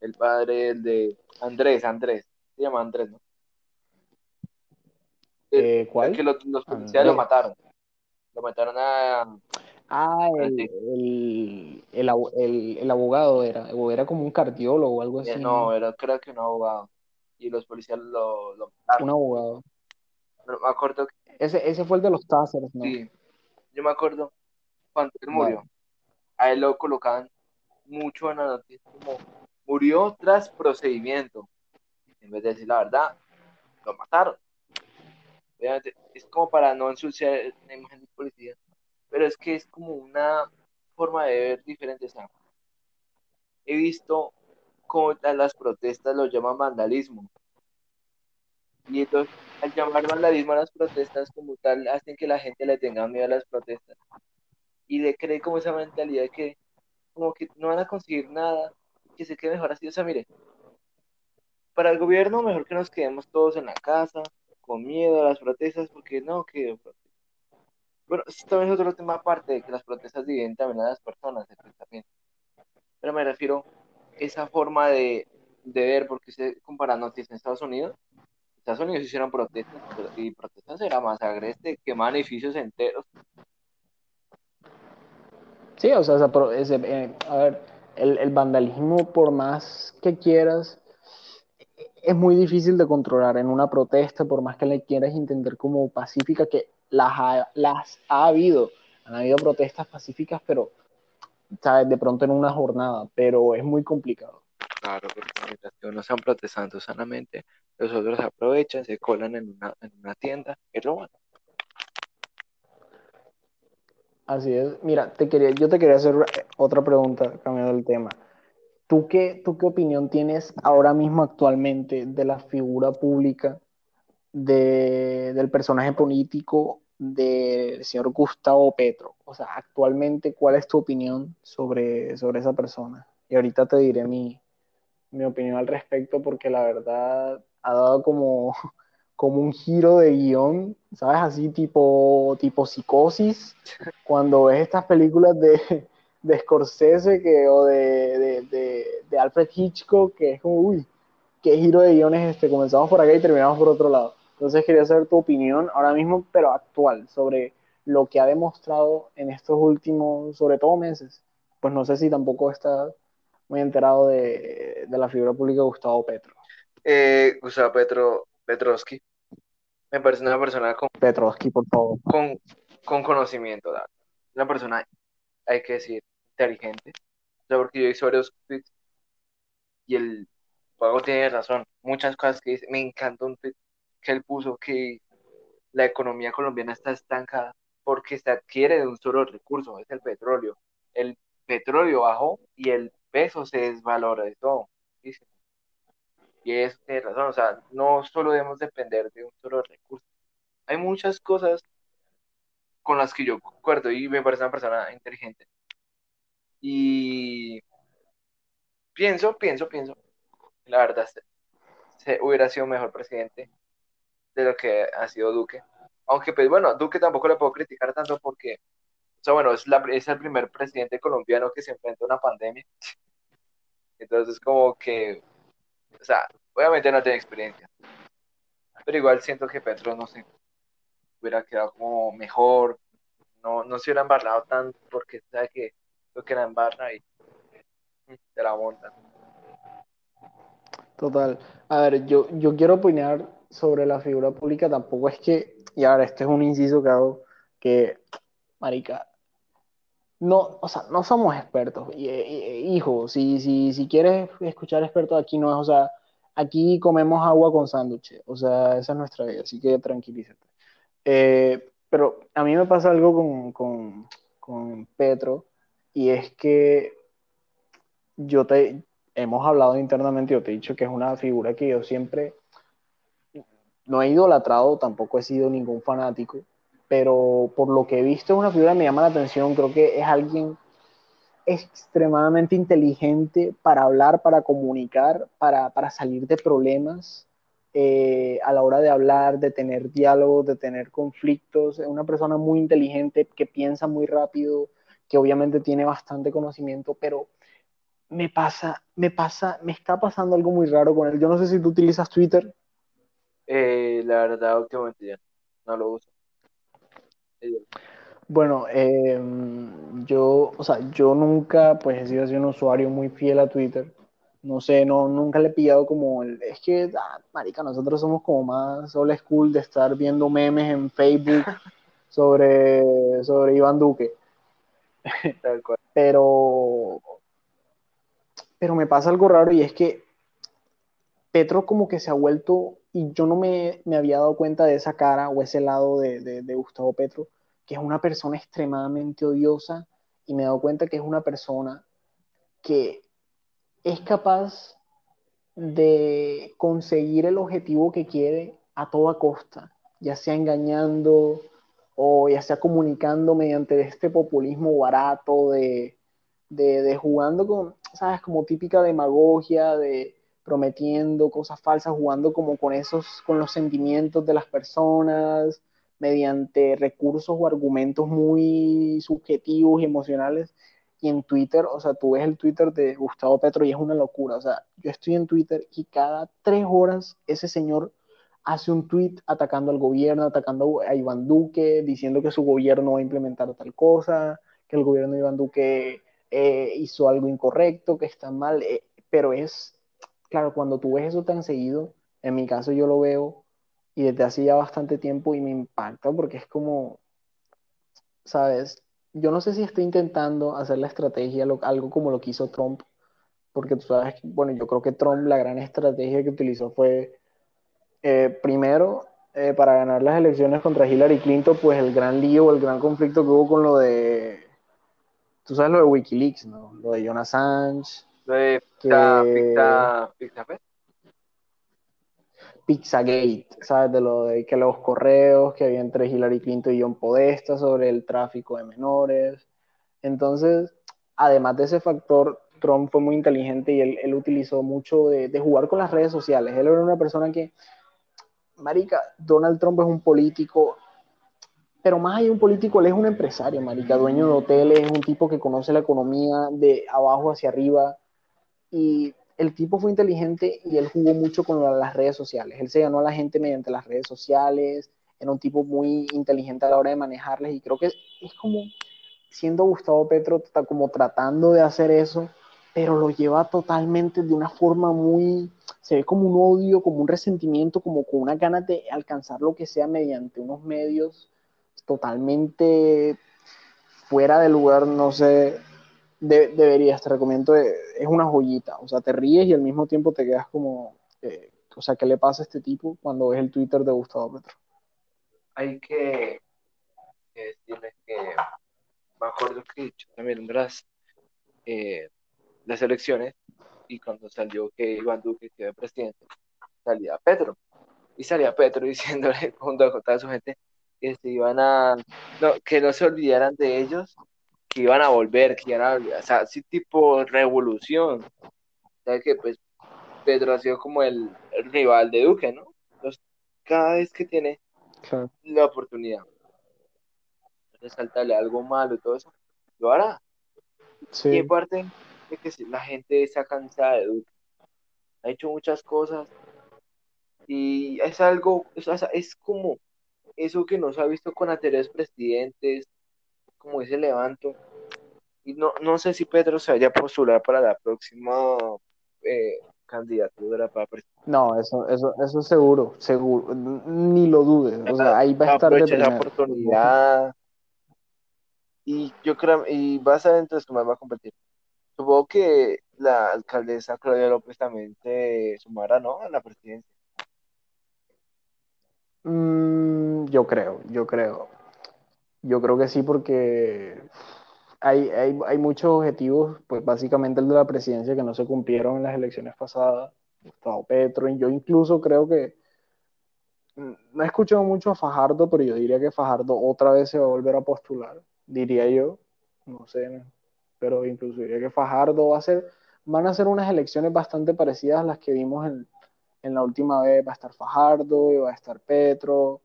el padre de Andrés, Andrés, se llama Andrés, ¿no? Eh, ¿Cuál? que los, policías lo mataron. Lo mataron a. Ah, el, el, abogado era, o era como un cardiólogo o algo así. No, era creo que un abogado. Y los policías lo, mataron. Un abogado. Pero me acuerdo que... ese, ese fue el de los Tazers, ¿no? Sí. Yo me acuerdo cuando él murió. A él lo colocaban mucho en la noticia como murió tras procedimiento. En vez de decir la verdad, lo mataron es como para no ensuciar la imagen de policía, pero es que es como una forma de ver diferente. he visto como las protestas lo llaman vandalismo. Y entonces, al llamar vandalismo a las protestas como tal, hacen que la gente le tenga miedo a las protestas. Y le cree como esa mentalidad que como que no van a conseguir nada, que se quede mejor así. O sea, mire, para el gobierno mejor que nos quedemos todos en la casa, con miedo a las protestas, porque no, que... Bueno, esto es otro tema aparte de que las protestas dividen también a las personas. Pero me refiero a esa forma de, de ver, porque se compara noticias en Estados Unidos. Estados Unidos hicieron protestas, y protestas era más agreste, que edificios enteros. Sí, o sea, ese, eh, a ver, el, el vandalismo, por más que quieras, es muy difícil de controlar en una protesta, por más que le quieras intentar como pacífica, que las ha, las ha habido. Han habido protestas pacíficas, pero, ¿sabes? De pronto en una jornada, pero es muy complicado. Claro, porque mientras que uno están protestando sanamente, los otros aprovechan, se colan en una, en una tienda y roban. Así es. Mira, te quería, yo te quería hacer otra pregunta, cambiando el tema. ¿Tú qué, ¿Tú qué opinión tienes ahora mismo actualmente de la figura pública de, del personaje político del señor Gustavo Petro? O sea, actualmente, ¿cuál es tu opinión sobre, sobre esa persona? Y ahorita te diré mi, mi opinión al respecto porque la verdad ha dado como, como un giro de guion, ¿sabes? Así tipo, tipo psicosis, cuando ves estas películas de, de Scorsese que, o de, de, Alfred Hitchcock, que es como, uy, qué giro de guiones este, comenzamos por acá y terminamos por otro lado. Entonces quería saber tu opinión ahora mismo, pero actual, sobre lo que ha demostrado en estos últimos, sobre todo meses. Pues no sé si tampoco está muy enterado de, la figura pública de Gustavo Petro. Eh, Gustavo Petro, Petrovsky, me parece una persona con... Petrovsky, por favor. Con, con conocimiento, una persona, hay que decir, inteligente. O sea, porque yo hice varios tweets y el pago tiene razón. Muchas cosas que dice. Me encantó un tweet que él puso que la economía colombiana está estancada porque se adquiere de un solo recurso, es el petróleo. El petróleo bajó y el peso se desvalora de todo. Y eso tiene razón, o sea, no solo debemos depender de un solo recurso. Hay muchas cosas con las que yo concuerdo y me parece una persona inteligente. Y pienso, pienso, pienso, la verdad, se, hubiera sido mejor presidente de lo que ha sido Duque. Aunque, pues bueno, Duque tampoco le puedo criticar tanto porque, o sea, bueno, es, la, es el primer presidente colombiano que se enfrenta a una pandemia. Entonces, como que, o sea, obviamente no tiene experiencia. Pero igual siento que Petro, no sé, hubiera quedado como mejor, no, no se hubiera embarrado tanto porque sabe que lo que la embarra y te la montan. Total. A ver, yo, yo quiero opinar sobre la figura pública, tampoco es que, y ahora este es un inciso que hago, que, marica, no, o sea, no somos expertos. Hijo, si, si, si quieres escuchar expertos, aquí no es, o sea, aquí comemos agua con sándwiches, o sea, esa es nuestra vida, así que tranquilízate. Eh, pero a mí me pasa algo con, con, con Petro, y es que yo te hemos hablado internamente, yo te he dicho que es una figura que yo siempre no he idolatrado, tampoco he sido ningún fanático, pero por lo que he visto es una figura que me llama la atención, creo que es alguien extremadamente inteligente para hablar, para comunicar, para, para salir de problemas eh, a la hora de hablar, de tener diálogos, de tener conflictos. Es una persona muy inteligente que piensa muy rápido, que obviamente tiene bastante conocimiento, pero me pasa, me pasa, me está pasando algo muy raro con él. Yo no sé si tú utilizas Twitter. Eh, la verdad, últimamente ya no lo uso. Bueno, eh, yo, o sea, yo nunca, pues he sido así un usuario muy fiel a Twitter. No sé, no, nunca le he pillado como el, es que, ah, marica, nosotros somos como más old school de estar viendo memes en Facebook sobre, sobre Iván Duque. Pero, pero me pasa algo raro y es que Petro como que se ha vuelto, y yo no me, me había dado cuenta de esa cara o ese lado de, de, Gustavo Petro, que es una persona extremadamente odiosa y me he dado cuenta que es una persona que es capaz de conseguir el objetivo que quiere a toda costa, ya sea engañando o ya sea comunicando mediante este populismo barato de, de, de jugando con, ¿sabes? Como típica demagogia, de prometiendo cosas falsas, jugando como con esos, con los sentimientos de las personas, mediante recursos o argumentos muy subjetivos y emocionales. Y en Twitter, o sea, tú ves el Twitter de Gustavo Petro y es una locura. O sea, yo estoy en Twitter y cada tres horas ese señor hace un tweet atacando al gobierno, atacando a Iván Duque, diciendo que su gobierno va a implementar tal cosa, que el gobierno de Iván Duque eh, hizo algo incorrecto, que está mal. Eh, pero es, claro, cuando tú ves eso tan seguido, en mi caso yo lo veo y desde hace ya bastante tiempo y me impacta porque es como, ¿sabes? Yo no sé si estoy intentando hacer la estrategia, algo como lo que hizo Trump, porque tú sabes, bueno, yo creo que Trump la gran estrategia que utilizó fue, eh, primero, eh, para ganar las elecciones contra Hillary Clinton, pues el gran lío, el gran conflicto que hubo con lo de, tú sabes lo de Wikileaks, ¿no? Lo de Jonas Assange. De que- Pizza, Pizza, Pizza Fest. Pizzagate, ¿sabes? De lo de que los correos que había entre Hillary Clinton y John Podesta sobre el tráfico de menores. Entonces, además de ese factor, Trump fue muy inteligente y él, él utilizó mucho de, de, jugar con las redes sociales. Él era una persona que, marica, Donald Trump es un político, pero más allá de un político, él es un empresario, marica, dueño de hoteles, es un tipo que conoce la economía de abajo hacia arriba y el tipo fue inteligente y él jugó mucho con las redes sociales. Él se ganó a la gente mediante las redes sociales, era un tipo muy inteligente a la hora de manejarles y creo que es como siendo Gustavo Petro como tratando de hacer eso, pero lo lleva totalmente de una forma muy, se ve como un odio, como un resentimiento, como con una ganas de alcanzar lo que sea mediante unos medios totalmente fuera de lugar, no sé, de, deberías, te recomiendo, es una joyita, o sea, te ríes y al mismo tiempo te quedas como, eh, o sea, ¿qué le pasa a este tipo cuando ves el Twitter de Gustavo Petro? Hay que, que decirles que me acuerdo que también las, eh, las elecciones y cuando salió que Iván Duque quedó presidente, salía Petro. Y salía Petro diciéndole junto a toda su gente que se iban a, no, que no se olvidaran de ellos, que iban a volver, que iban a volver, o sea, así tipo revolución. ¿Sabes que Pues Petro ha sido como el, el rival de Duque, ¿no? Entonces, cada vez que tiene claro. la oportunidad resaltarle algo malo y todo eso, lo hará. Sí. Y en parte de que la gente está cansada de Duque. Ha hecho muchas cosas y es algo, es, es como eso que nos ha visto con anteriores presidentes, como ese levanto. Y no, no sé si Pedro se vaya a postular para la próxima eh, candidatura para presidente. No, eso, eso, eso seguro, seguro, ni lo dudes. O sea, ahí va a estar de la oportunidad. Y yo creo, y va a los que más va a competir. Supongo que la alcaldesa Claudia López también se sumará, ¿no? A la presidencia. Mm, yo creo, yo creo. Yo creo que sí, porque hay, hay, hay, muchos objetivos, pues básicamente el de la presidencia que no se cumplieron en las elecciones pasadas. Gustavo Petro, y yo incluso creo que no he escuchado mucho a Fajardo, pero yo diría que Fajardo otra vez se va a volver a postular, diría yo, no sé, pero incluso diría que Fajardo va a ser, van a ser unas elecciones bastante parecidas a las que vimos en, en la última vez, va a estar Fajardo, va a estar Petro,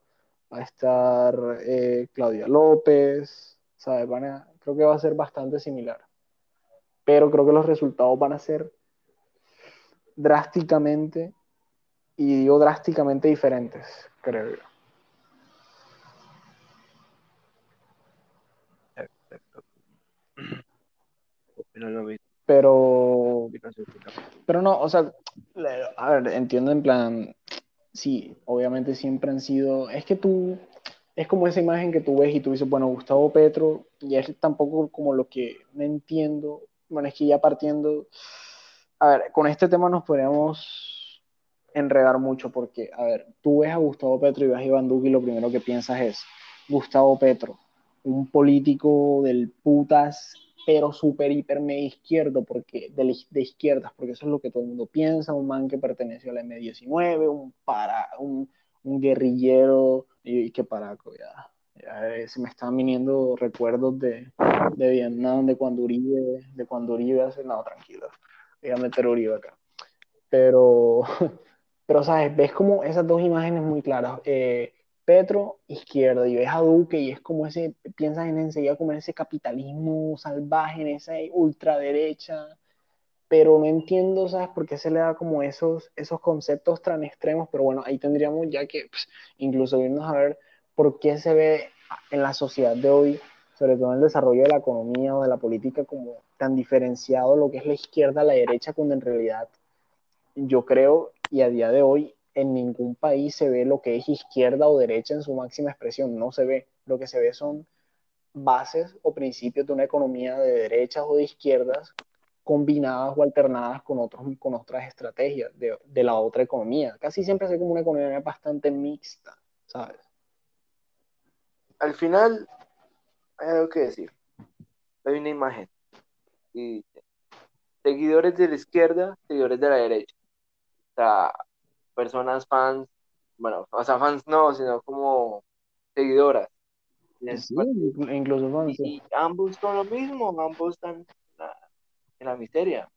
va a estar eh, Claudia López, ¿sabes? Van a, creo que va a ser bastante similar, pero creo que los resultados van a ser drásticamente y digo drásticamente diferentes, creo yo. Pero, pero no, o sea, a ver, entiendo en plan, sí, obviamente siempre han sido, es que tú, es como esa imagen que tú ves y tú dices, bueno, Gustavo Petro, y es tampoco como lo que no entiendo, bueno, es que ya partiendo, a ver, con este tema nos podríamos enredar mucho porque, a ver, tú ves a Gustavo Petro y ves a Iván Duque y lo primero que piensas es, Gustavo Petro, un político del putas, pero súper, hiper, medio izquierdo, porque, de, izquierdas, porque eso es lo que todo el mundo piensa, un man que perteneció a la M19, un, para, un, guerrillero, y, qué paraco, ya, ya, se me están viniendo recuerdos de, de Vietnam, de cuando Uribe, de cuando Uribe hace, no, tranquilo, voy a meter Uribe acá, pero... Pero, ¿sabes? Ves como esas dos imágenes muy claras. Eh, Petro, izquierda, y ves a Duque y es como ese, piensas en enseguida como ese capitalismo salvaje, en esa ultraderecha, pero no entiendo, ¿sabes? Por qué se le da como esos, esos conceptos tan extremos, pero bueno, ahí tendríamos ya que pues, incluso irnos a ver por qué se ve en la sociedad de hoy, sobre todo en el desarrollo de la economía o de la política, como tan diferenciado lo que es la izquierda la derecha, cuando en realidad yo creo y a día de hoy en ningún país se ve lo que es izquierda o derecha en su máxima expresión, no se ve. Lo que se ve son bases o principios de una economía de derechas o de izquierdas combinadas o alternadas con, otros, con otras estrategias de, de la otra economía. Casi siempre ve como una economía bastante mixta, ¿sabes? Al final, hay algo que decir. Hay una imagen. Seguidores de la izquierda, seguidores de la derecha sea, personas fans, bueno, o sea, fans no, sino como seguidoras. incluso fans. Y, ambos son lo mismo, ambos están en la, miseria.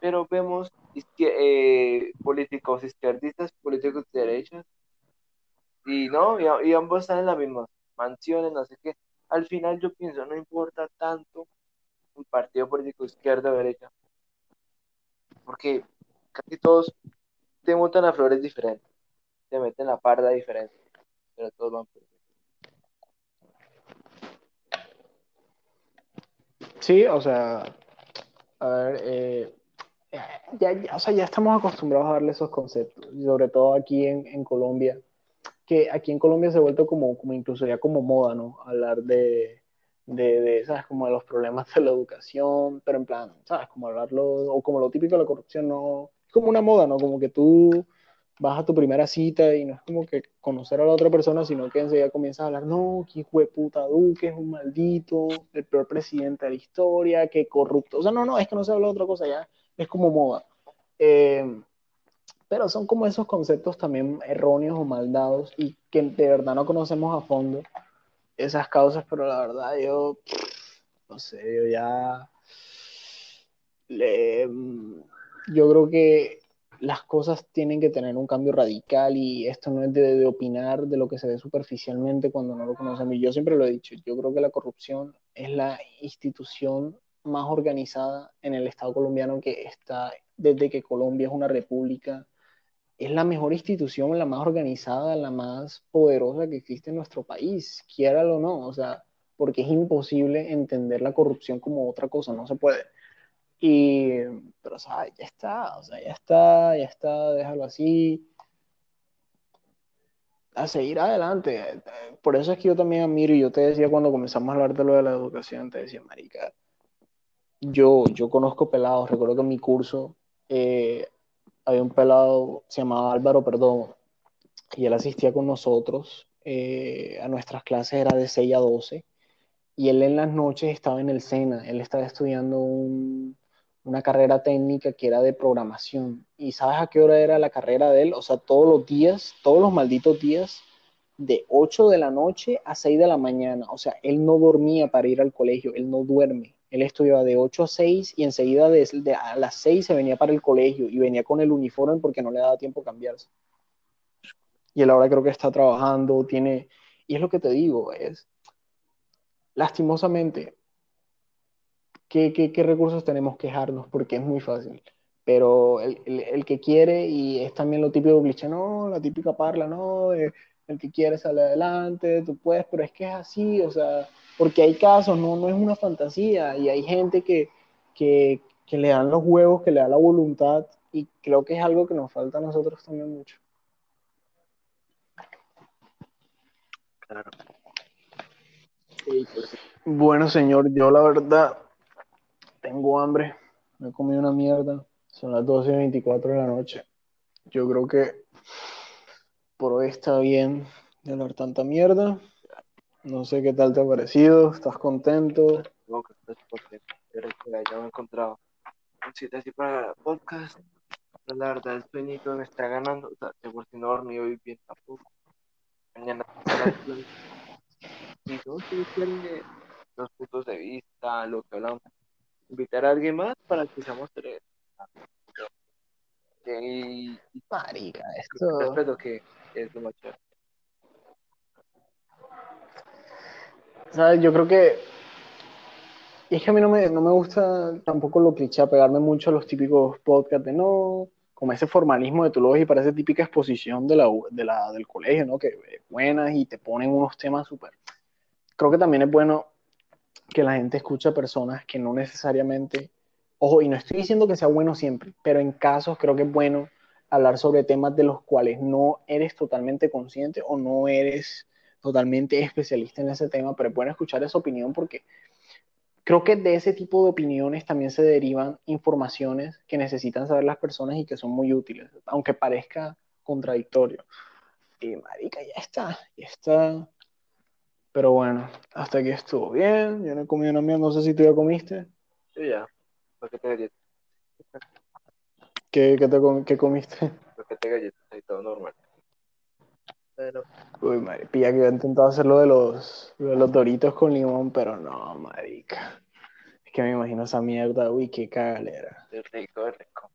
Pero vemos eh, políticos izquierdistas, políticos de derecha, y no, y, ambos están en las mismas mansiones, no sé qué. Al final yo pienso, no importa tanto un partido político izquierda o derecha, porque casi todos te montan a flores diferentes, te meten la parda diferente, pero todos van por Sí, o sea, a ver, eh, ya, ya, o sea, ya estamos acostumbrados a darle esos conceptos, sobre todo aquí en, Colombia, que aquí en Colombia se ha vuelto como, como incluso ya como moda, ¿no? Hablar de, de, de, ¿sabes? Como de los problemas de la educación, pero en plan, ¿sabes? Como hablarlo, o como lo típico de la corrupción, no, como una moda, ¿no? Como que tú vas a tu primera cita y no es como que conocer a la otra persona, sino que enseguida comienzas a hablar, no, que hijo de puta Duque es un maldito, el peor presidente de la historia, que corrupto. O sea, no, no, es que no se habla de otra cosa, ya es como moda. Eh, pero son como esos conceptos también erróneos o mal dados y que de verdad no conocemos a fondo esas causas, pero la verdad yo, no sé, yo ya... Le, yo creo que las cosas tienen que tener un cambio radical y esto no es de, opinar de lo que se ve superficialmente cuando no lo conocemos. Y yo siempre lo he dicho, yo creo que la corrupción es la institución más organizada en el Estado colombiano que está desde que Colombia es una república. Es la mejor institución, la más organizada, la más poderosa que existe en nuestro país, quiera o no, o sea, porque es imposible entender la corrupción como otra cosa, no se puede. Y, pero, sea, ya está, o sea, ya está, ya está, déjalo así. A seguir adelante. Por eso es que yo también admiro, y yo te decía cuando comenzamos a hablar de lo de la educación, te decía, marica, yo, yo conozco pelados, recuerdo que en mi curso eh, había un pelado, se llamaba Álvaro Perdón, y él asistía con nosotros, eh, a nuestras clases era de 6 a 12, y él en las noches estaba en el SENA, él estaba estudiando un, una carrera técnica que era de programación. ¿Y sabes a qué hora era la carrera de él? O sea, todos los días, todos los malditos días, de 8 de la noche a 6 de la mañana. O sea, él no dormía para ir al colegio, él no duerme. Él estudiaba de 8 a 6 y enseguida de, a las 6 se venía para el colegio y venía con el uniforme porque no le daba tiempo cambiarse. Y él ahora creo que está trabajando, tiene... Y es lo que te digo, es lastimosamente, ¿qué, qué, recursos tenemos que quejarnos? Porque es muy fácil. Pero el, el, que quiere, y es también lo típico de no, la típica parla, no, el que quiere sale adelante, tú puedes, pero es que es así, o sea, porque hay casos, no, no es una fantasía, y hay gente que, que, que le dan los huevos, que le da la voluntad, y creo que es algo que nos falta a nosotros también mucho. Claro. Bueno, señor, yo la verdad tengo hambre. Me he comido una mierda. Son las 12 y 24 de la noche. Yo creo que por hoy está bien de hablar tanta mierda. No sé qué tal te ha parecido. ¿Estás contento? No, que. Ya me he encontrado un sitio así para podcast. La verdad, el sueñito me está ganando. O sea, por si no dormí hoy bien tampoco. Mañana y no se quiere los puntos de vista, lo que hablamos. Invitar a alguien más para que seamos tres. Y, Marica, esto. Respeto que es lo más chévere. ¿Sabes? Yo creo que. Y es que a mí no me, no me gusta tampoco lo cliché, pegarme mucho a los típicos podcasts de no, como ese formalismo de tu y para esa típica exposición de la, de la, del colegio, ¿no? Que buenas y te ponen unos temas súper creo que también es bueno que la gente escuche a personas que no necesariamente, ojo, y no estoy diciendo que sea bueno siempre, pero en casos creo que es bueno hablar sobre temas de los cuales no eres totalmente consciente o no eres totalmente especialista en ese tema, pero es escuchar esa opinión porque creo que de ese tipo de opiniones también se derivan informaciones que necesitan saber las personas y que son muy útiles, aunque parezca contradictorio. Y marica, ya está, ya está pero bueno, hasta aquí estuvo bien. Yo no he comido una mía, no sé si tú ya comiste. Sí, ya. Paquete galletas. ¿Qué, qué, te ¿Qué comiste? Paquete galletas y todo normal. Pero... Uy, marica, que había intentado hacer lo de los, de los doritos con limón, pero no, marica. Es que me imagino esa mierda, uy, qué cagalera. Es rico, es rico.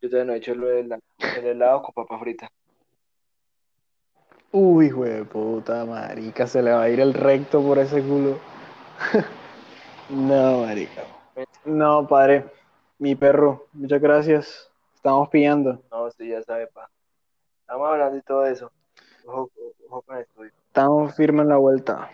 Yo todavía no he hecho lo del el helado con papa frita. Uy, hijo de puta, marica, se le va a ir el recto por ese culo. no, marica. No, padre. Mi perro, muchas gracias. Estamos pillando. No, sí, ya sabe, pa. Estamos hablando y todo eso. Ojo, ojo con esto. Estamos firmes en la vuelta.